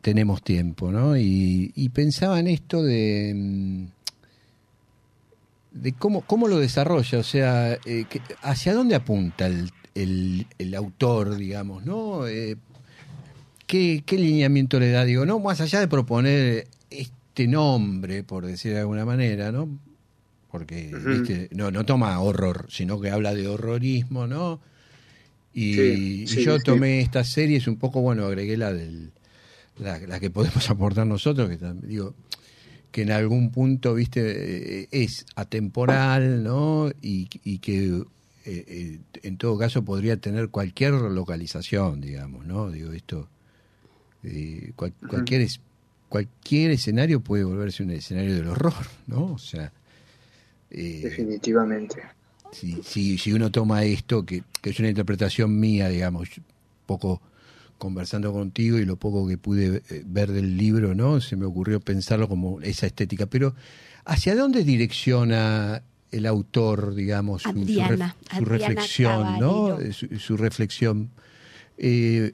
C: tenemos tiempo, ¿no? Y, y pensaba en esto de, mm, de cómo, cómo lo desarrolla, o sea, que- hacia dónde apunta el, el- el autor, digamos, ¿no? ¿Qué, ¿Qué lineamiento le da? Digo, no, más allá de proponer este nombre, por decir de alguna manera, ¿no? Porque. ¿viste? No, no toma horror, sino que habla de horrorismo, ¿no? Y,
G: Sí,
C: y
G: sí,
C: yo
G: sí.
C: tomé esta serie, es un poco, bueno, agregué la del la, la que podemos aportar nosotros, que digo, que en algún punto, viste, eh, es atemporal, ¿no? Y, y que eh, eh, en todo caso podría tener cualquier localización, digamos, ¿no? Digo, esto, eh, cual- cualquier, es- cualquier escenario puede volverse un escenario del horror, ¿no? O sea, eh,
G: Definitivamente.
C: si, si, si uno toma esto, que, que es una interpretación mía, digamos, poco conversando contigo y lo poco que pude eh, ver del libro, ¿no? Se me ocurrió pensarlo como esa estética. Pero, ¿hacia dónde direcciona el autor, digamos, su, su
D: Adriana,
C: ref- su
D: Adriana
C: reflexión, ¿no?
D: Caballero.
C: Su, su reflexión. Eh,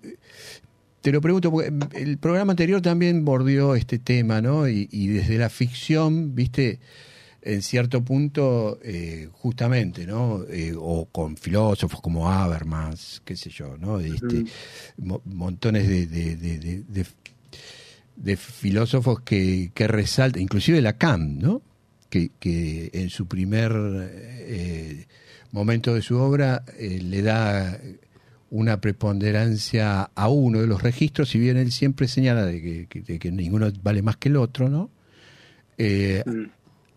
C: te lo pregunto porque el programa anterior también bordeó este tema, ¿no? Y, y desde la ficción, viste, en cierto punto, eh, justamente, ¿no? Eh, o con filósofos como Habermas, qué sé yo, ¿no? Este, mo- montones de, de, de, de- de- de filósofos que, que resaltan, inclusive Lacan, ¿no? Que, que en su primer eh, momento de su obra le da una preponderancia a uno de los registros, si bien él siempre señala de que, que- de que ninguno vale más que el otro, ¿no? Eh,
G: Mm.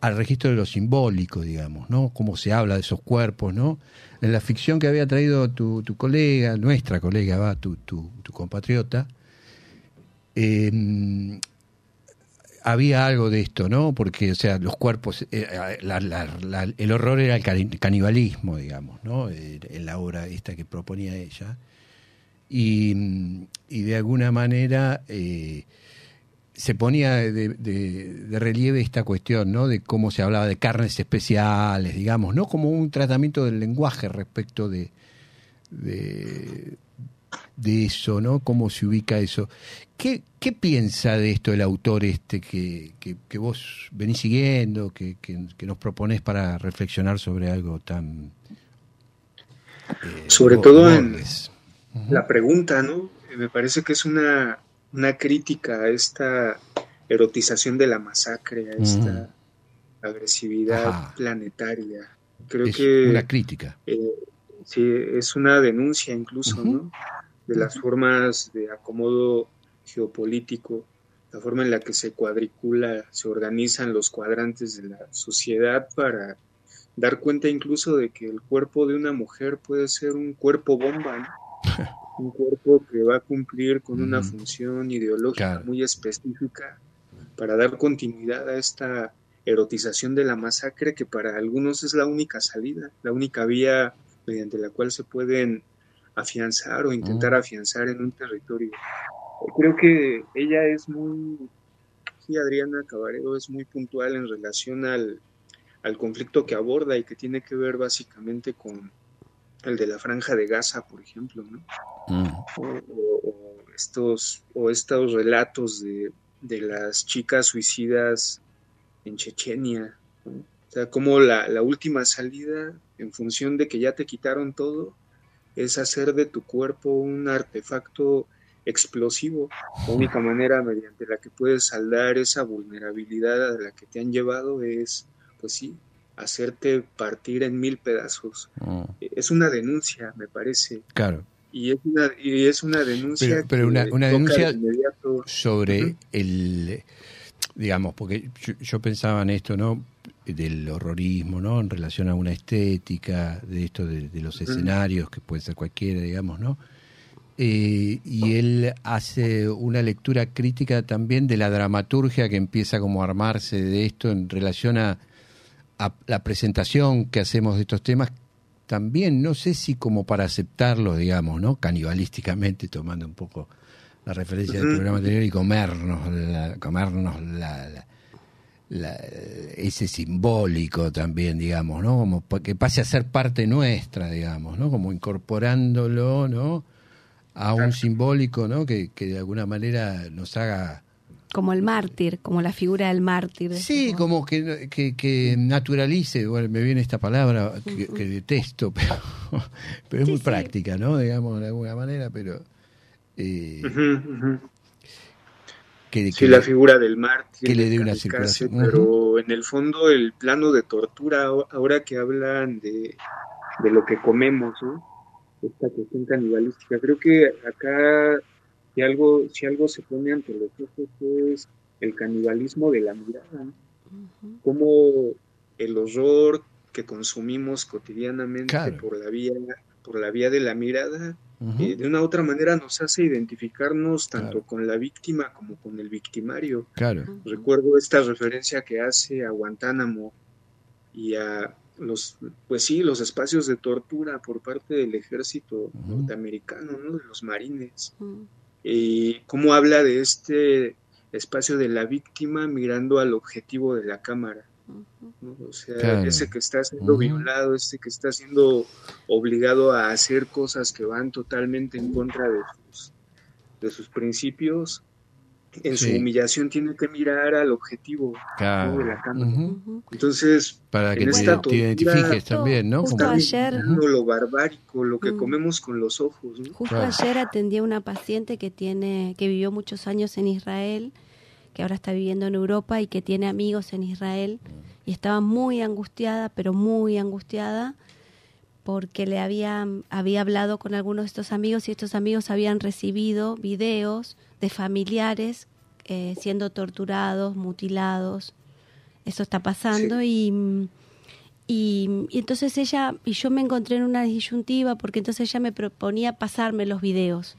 C: al registro de lo simbólico, digamos, ¿no? Cómo se habla de esos cuerpos, ¿no? En la ficción que había traído tu, tu colega, nuestra colega, va, tu, tu, tu compatriota, eh, había algo de esto, ¿no? Porque, o sea, los cuerpos, eh, la- el horror era el cani- canibalismo, digamos, ¿no? En la obra esta que proponía ella. Y, y de alguna manera eh, se ponía de, de- relieve esta cuestión, ¿no? De cómo se hablaba de carnes especiales, digamos, ¿no? Como un tratamiento del lenguaje respecto de, de eso, ¿no? Cómo se ubica eso. ¿Qué, qué piensa de esto el autor este que, que, que vos venís siguiendo, que, que, nos propones para reflexionar sobre algo tan... eh,
G: Sobre todo en-? La pregunta, ¿no? Eh, Me parece que es una, una crítica a esta erotización de la masacre, a esta agresividad
C: Ajá.
G: planetaria. Creo
C: es
G: que
C: una crítica.
G: eh, sí, es una denuncia incluso. ¿no? De las formas de acomodo geopolítico, la forma en la que se cuadricula, se organizan los cuadrantes de la sociedad para dar cuenta incluso de que el cuerpo de una mujer puede ser un cuerpo bomba, ¿no? un cuerpo que va a cumplir con una función ideológica
C: Claro.
G: muy específica para dar continuidad a esta erotización de la masacre que para algunos es la única salida, la única vía mediante la cual se pueden afianzar o intentar
C: Mm.
G: afianzar en un territorio. Creo que ella es muy, sí, Adriana Cabaredo es muy puntual en relación al, al conflicto que aborda y que tiene que ver básicamente con el de la franja de Gaza, por ejemplo, ¿no?
C: Mm.
G: o, o- o estos o estos relatos de, de las chicas suicidas en Chechenia ¿no? o sea como la, la última salida en función de que ya te quitaron todo es hacer de tu cuerpo un artefacto explosivo la única manera mediante la que puedes saldar esa vulnerabilidad a la que te han llevado es pues sí hacerte partir en mil pedazos.
C: Mm.
G: es una denuncia me parece.
C: Claro.
G: y es una, y es una denuncia
C: Pero- una- una denuncia
G: de
C: sobre el digamos porque yo, yo pensaba en esto no del horrorismo no en relación a una estética de esto de, de los escenarios que puede ser cualquiera digamos no Eh, y él hace una lectura crítica también de la dramaturgia que empieza como a armarse de esto en relación a, a la presentación que hacemos de estos temas. También no sé si como para aceptarlo digamos no canibalísticamente tomando un poco la referencia del programa anterior y comernos la, comernos la, la- la- ese simbólico también digamos no como que pase a ser parte nuestra digamos no como incorporándolo no a un simbólico no que, que de alguna manera nos haga
D: Como el mártir, como la figura del mártir.
C: Sí, como que, que, que naturalice, bueno, me viene esta palabra que, que detesto, pero, pero es
D: Sí,
C: muy
D: sí.
C: práctica, ¿no? Digamos, de alguna manera, pero... eh, que,
G: Sí,
C: que-
G: la figura del mártir,
C: que le dé una circulación.
G: pero en el fondo el plano de tortura, ahora que hablan de, de lo que comemos, ¿no? Esta cuestión canibalística, creo que acá si algo, si algo se pone ante los ojos es el canibalismo de la mirada, ¿no? Cómo el horror que consumimos cotidianamente
C: Claro.
G: por la vía por la vía de la mirada eh, de una u otra manera nos hace identificarnos tanto
C: Claro.
G: con la víctima como con el victimario.
C: Claro.
G: Recuerdo esta referencia que hace a Guantánamo y a los, pues sí, los espacios de tortura por parte del ejército norteamericano, ¿no? De los marines.
D: Mm,
G: Y cómo habla de este espacio de la víctima mirando al objetivo de la cámara. O sea,
C: Claro.
G: ese que está siendo violado, ese que está siendo obligado a hacer cosas que van totalmente en contra de sus, de sus principios, en
C: Sí.
G: su humillación tiene que mirar al objetivo
C: Claro.
G: de la cámara.
C: Ujú.
D: Ujú.
G: Entonces,
C: Para que
G: En
C: te,
G: esta
C: te identifiques también, ¿no?
D: Justo
C: Como-
D: ayer-
G: lo barbárico, lo que
D: Mm.
G: comemos con los ojos. ¿no?
D: Justo
C: Claro.
D: ayer atendí a una paciente que tiene, que vivió muchos años en Israel, que ahora está viviendo en Europa y que tiene amigos en Israel y estaba muy angustiada, pero muy angustiada porque le había, había hablado con algunos de estos amigos y estos amigos habían recibido videos de familiares eh, siendo torturados, mutilados. Eso está pasando y, y, y entonces ella, y yo me encontré en una disyuntiva porque entonces ella me proponía pasarme los videos,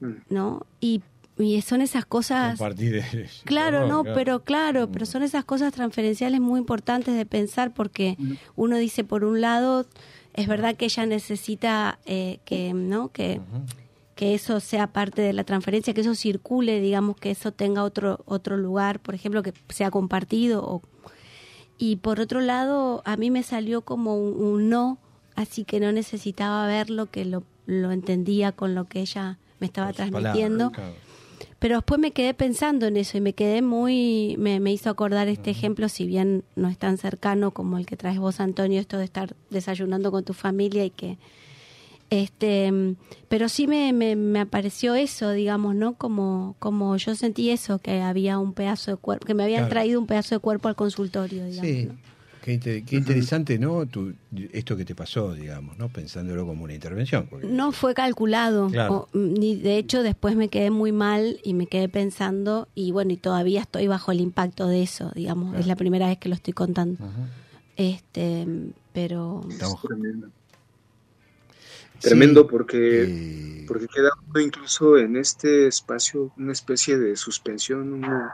G: Mm.
D: ¿no? Y, y son esas cosas...
C: Compartir
D: Claro, no,
C: claro.
D: pero claro, pero son esas cosas transferenciales muy importantes de pensar porque uno dice por un lado es verdad que ella necesita eh, que no que que eso sea parte de la transferencia, que eso circule, digamos que eso tenga otro otro lugar, por ejemplo, que sea compartido o y por otro lado a mí me salió como un, un no, así que no necesitaba verlo, que lo, lo entendía con lo que ella me estaba transmitiendo.
C: palabras, claro.
D: Pero después me quedé pensando en eso y me quedé muy, me, me hizo acordar este ejemplo, si bien no es tan cercano como el que traes vos, Antonio, esto de estar desayunando con tu familia y que, este, pero sí me, me, me apareció eso, digamos, ¿no? Como, como yo sentí eso, que había un pedazo de cuerpo, que me habían
C: Claro.
D: traído un pedazo de cuerpo al consultorio, digamos.
C: Sí,
D: ¿no?
C: Qué, inte- qué interesante, ¿no? Tu- esto que te pasó, digamos, ¿no? Pensándolo como una intervención. porque-
D: No fue calculado,
C: Claro.
D: o, mm, ni de hecho después me quedé muy mal y me quedé pensando y bueno, y todavía estoy bajo el impacto de eso, digamos,
C: Claro.
D: es la primera vez que lo estoy contando. Este, pero
C: Estamos-
G: Tremendo.
C: Sí,
G: Tremendo porque,
C: eh,
G: porque queda uno incluso en este espacio una especie de suspensión, una,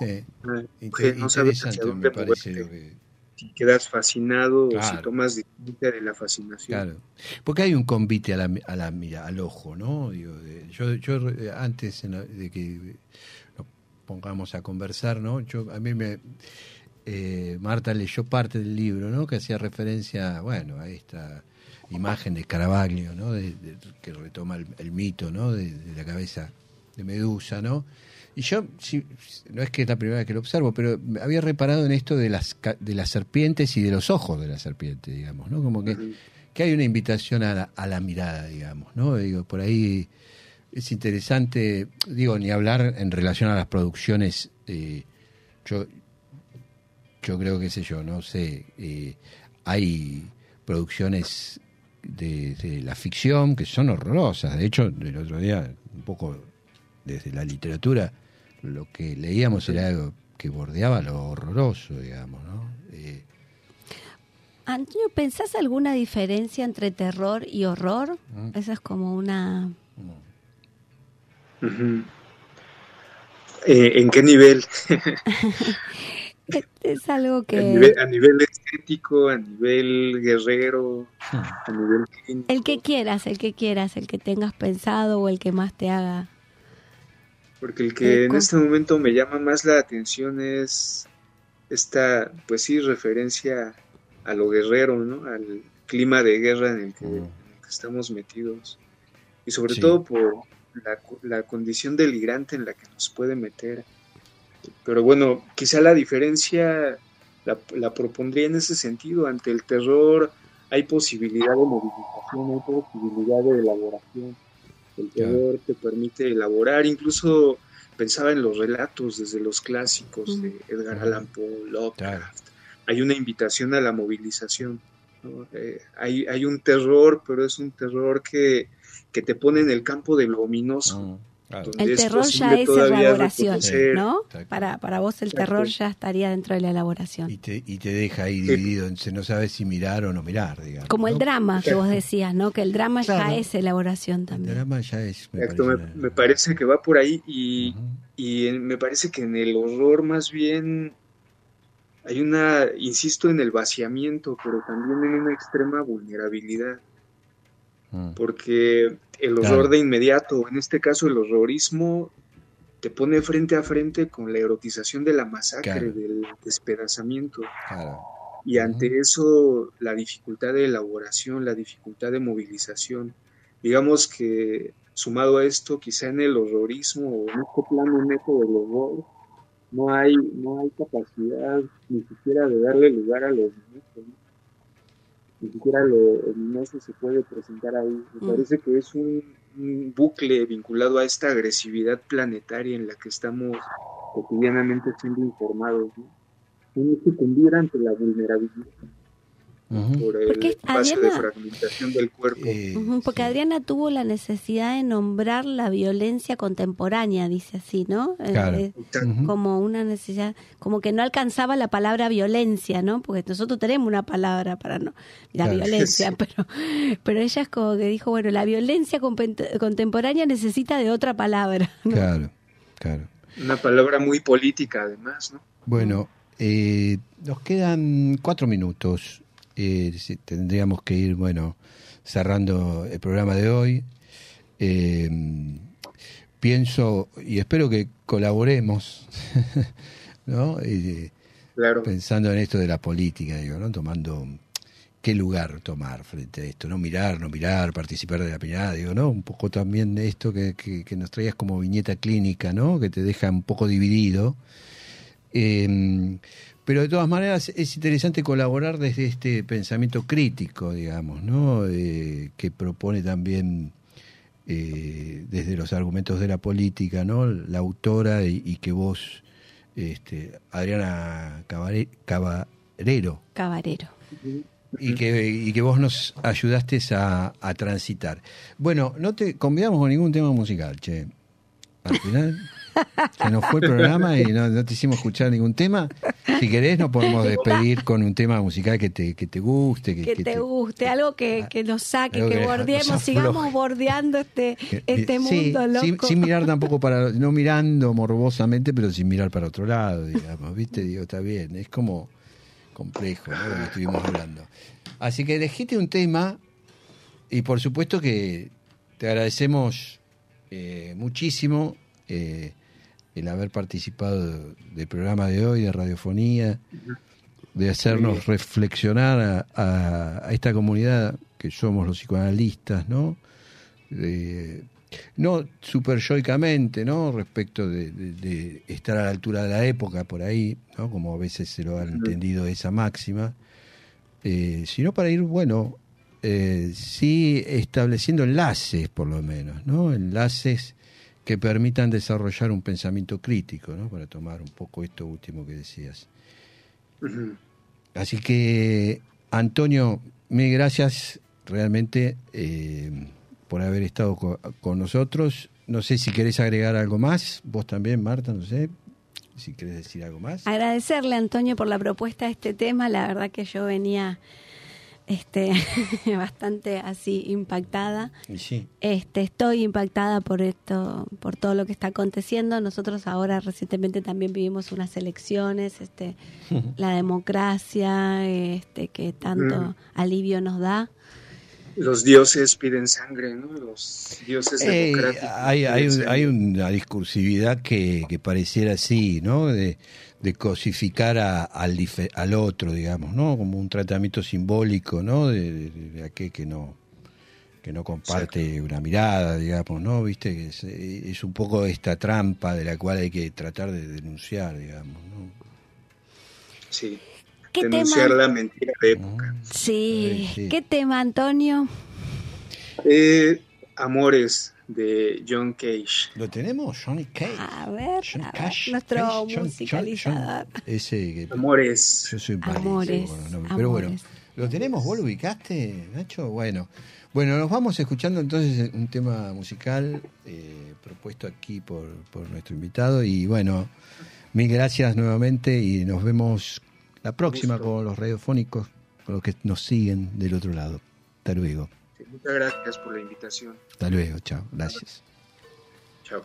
C: sí,
G: una-
C: inter-
G: no sabes hacia
C: interesante me
G: dónde
C: parece lo que...
G: si quedas fascinado o si tomas distancia de la fascinación.
C: Claro, porque hay un convite a la, a la mira, al ojo, ¿no? Digo, yo, yo eh, antes de que nos pongamos a conversar, ¿no? Yo a mí me eh, Marta leyó parte del libro, ¿no? Que hacía referencia, bueno, a esta imagen de Caravaggio, ¿no? De- de- que retoma el, el mito, ¿no? De, de la cabeza de Medusa, ¿no? Y yo, sí, no es que es la primera vez que lo observo, pero había reparado en esto de las, de las serpientes y de los ojos de la serpiente, digamos, ¿no? Como que, que hay una invitación a la, a la mirada, digamos, ¿no? Digo, por ahí es interesante, digo, ni hablar en relación a las producciones, eh, yo, yo creo que sé yo, no sé, eh, hay producciones de, de la ficción que son horrorosas, de hecho, el otro día, un poco desde la literatura, lo que leíamos era algo que bordeaba lo horroroso, digamos, ¿no? Eh,
D: Antonio, ¿pensás alguna diferencia entre terror y horror?
C: Mm.
D: Esa es como una...
G: Eh, ¿En qué nivel?
D: Es, algo
G: ¿A
D: que...
G: nivel, a nivel estético, a nivel guerrero, a nivel clínico?
D: El que quieras, el que quieras, el que tengas pensado o el que más te haga...
G: Porque el que en
D: Eco.
G: este momento me llama más la atención es esta, pues sí, referencia a lo guerrero, ¿no? Al clima de guerra en el que,
C: Mm.
G: en el que estamos metidos. Y sobre
C: Sí.
G: todo por la, la condición delirante en la que nos puede meter. Pero bueno, quizá la diferencia la, la propondría en ese sentido. Ante el terror hay posibilidad de movilización, hay posibilidad de elaboración. El
C: Claro.
G: terror te permite elaborar, incluso pensaba en los relatos desde los clásicos de Edgar. Allan Poe, Lovecraft.
C: Claro.
G: Hay una invitación a la movilización. ¿no? Eh, hay, hay un terror, pero es un terror que, que te pone en el campo de lo ominoso.
C: Claro.
D: El
G: es
D: terror ya es elaboración, ¿no?
C: Exacto.
D: Para, para vos el
G: Exacto.
D: terror ya estaría dentro de la elaboración.
C: Y te, y te deja ahí dividido, no sabes si mirar o no mirar, digamos.
D: Como el drama que vos decías, ¿no? Que el drama
C: Claro.
D: ya es elaboración
C: El
D: también.
C: drama ya es. me
G: Exacto, me,
C: parece una-
G: me parece que va por ahí y, y en- me parece que en el horror más bien hay una, insisto, en el vaciamiento, pero también en una extrema vulnerabilidad. Porque el horror
C: Claro.
G: de inmediato, en este caso el horrorismo, te pone frente a frente con la erotización de la masacre,
C: Claro.
G: del despedazamiento.
C: Claro.
G: Y ante eso, la dificultad de elaboración, la dificultad de movilización. Digamos que sumado a esto, quizá en el horrorismo o en este plano neto del horror, no hay, no hay capacidad ni siquiera de darle lugar a los ¿no? Ni siquiera lo ominoso se puede presentar ahí. Me
D: Mm.
G: parece que es un, un bucle vinculado a esta agresividad planetaria en la que estamos cotidianamente siendo informados. ¿no? Uno sucumbir ante la vulnerabilidad
C: Ujú.
G: por el
D: Porque,
G: espacio de
D: Adriana-
G: fragmentación del cuerpo.
C: Eh,
D: Porque
C: sí.
D: Adriana tuvo la necesidad de nombrar la violencia contemporánea, dice así, ¿no? Eh,
C: Claro.
D: eh, como una necesidad, como que no alcanzaba la palabra violencia, ¿no? Porque nosotros tenemos una palabra para no la
C: Claro.
D: violencia,
G: Sí.
D: pero pero ella es como que dijo, bueno, la violencia contemporánea necesita de otra palabra. ¿no?
C: Claro, claro.
G: Una palabra muy política, además, ¿no?
C: Bueno, eh, nos quedan cuatro minutos. Eh, tendríamos que ir, bueno, cerrando el programa de hoy. Eh, pienso y espero que colaboremos, ¿no? Eh,
G: Claro.
C: pensando en esto de la política, digo, ¿no? Tomando qué lugar tomar frente a esto, no mirar, no mirar, participar de la opinión, digo, ¿no? Un poco también de esto que, que, que nos traías como viñeta clínica, ¿no? Que te deja un poco dividido. Eh, pero de todas maneras es interesante colaborar desde este pensamiento crítico, digamos, ¿no? Eh, que propone también eh, desde los argumentos de la política, ¿no? La autora y, y que vos, este, Adriana Cabare- Cabarero,
D: Cabarero.
C: y que, y que vos nos ayudaste a, a transitar. Bueno, no te convidamos con ningún tema musical, che. Al final se nos fue el programa y no, no te hicimos escuchar ningún tema. Si querés nos podemos despedir con un tema musical que te, que te guste. Que,
D: Que,
C: que
D: te guste, algo que, que nos saque, que bordeemos, sigamos bordeando este,
C: que-
D: este
C: sí,
D: mundo
C: sin-
D: loco.
C: Sin, mirar tampoco para, no mirando morbosamente, pero sin mirar para otro lado, digamos, ¿viste? Digo, está bien, es como complejo, ¿no? Lo que estuvimos hablando. Así que elegiste un tema y por supuesto que te agradecemos eh, muchísimo eh, el haber participado del programa de hoy, de radiofonía, de hacernos reflexionar a, a- a esta comunidad que somos los psicoanalistas, ¿no? De- no superyoicamente, ¿no? Respecto de, de- de estar a la altura de la época por ahí, ¿no? Como a veces se lo han entendido esa máxima, eh, sino para ir, bueno, eh, sí estableciendo enlaces, por lo menos, ¿no? Enlaces que permitan desarrollar un pensamiento crítico, ¿no? Para tomar un poco esto último que decías. Así que, Antonio, mil gracias realmente eh, por haber estado co- con nosotros. No sé si querés agregar algo más, vos también, Marta, no sé, si querés decir algo más.
D: Agradecerle, Antonio, por la propuesta de este tema. La verdad que yo venía este, bastante así impactada.
C: Sí,
D: Este, estoy impactada por esto, por todo lo que está aconteciendo. Nosotros ahora recientemente también vivimos unas elecciones, este, la democracia, este, que tanto
G: Mm.
D: alivio nos da.
G: Los dioses piden sangre, ¿no? Los dioses
C: Eh,
G: democráticos.
C: hay, hay, un- hay una discursividad que, que pareciera así, ¿no? De, de cosificar a- al, al otro, digamos, ¿no? Como un tratamiento simbólico, ¿no? De, de- de aquel que no que no comparte una mirada, digamos, ¿no? Viste que es, es un poco esta trampa de la cual hay que tratar de denunciar, digamos, ¿no?
G: Sí.
D: ¿Qué
G: Denunciar
D: tema?
G: la mentira de época.
D: Sí.
C: Sí, sí.
D: ¿Qué tema, Antonio?
G: Eh, Amores de John Cage.
C: ¿Lo tenemos? Johnny Cage.
D: A ver,
C: Johnny
D: a ver,
C: Cash,
D: nuestro
C: Cage, John- John-
D: musicalizador.
C: John- ese que
G: Amores.
C: yo soy
D: Amores,
C: los nombres. Pero bueno,
D: amores.
C: ¿Lo tenemos? ¿Vos lo ubicaste, Nacho? Bueno, bueno, nos vamos escuchando entonces un tema musical eh, propuesto aquí por, por nuestro invitado y bueno, mil gracias nuevamente y nos vemos la próxima con los radiofónicos, con los que nos siguen del otro lado. Hasta luego,
G: muchas gracias por la invitación.
C: hasta luego, chao, gracias.
G: Chao.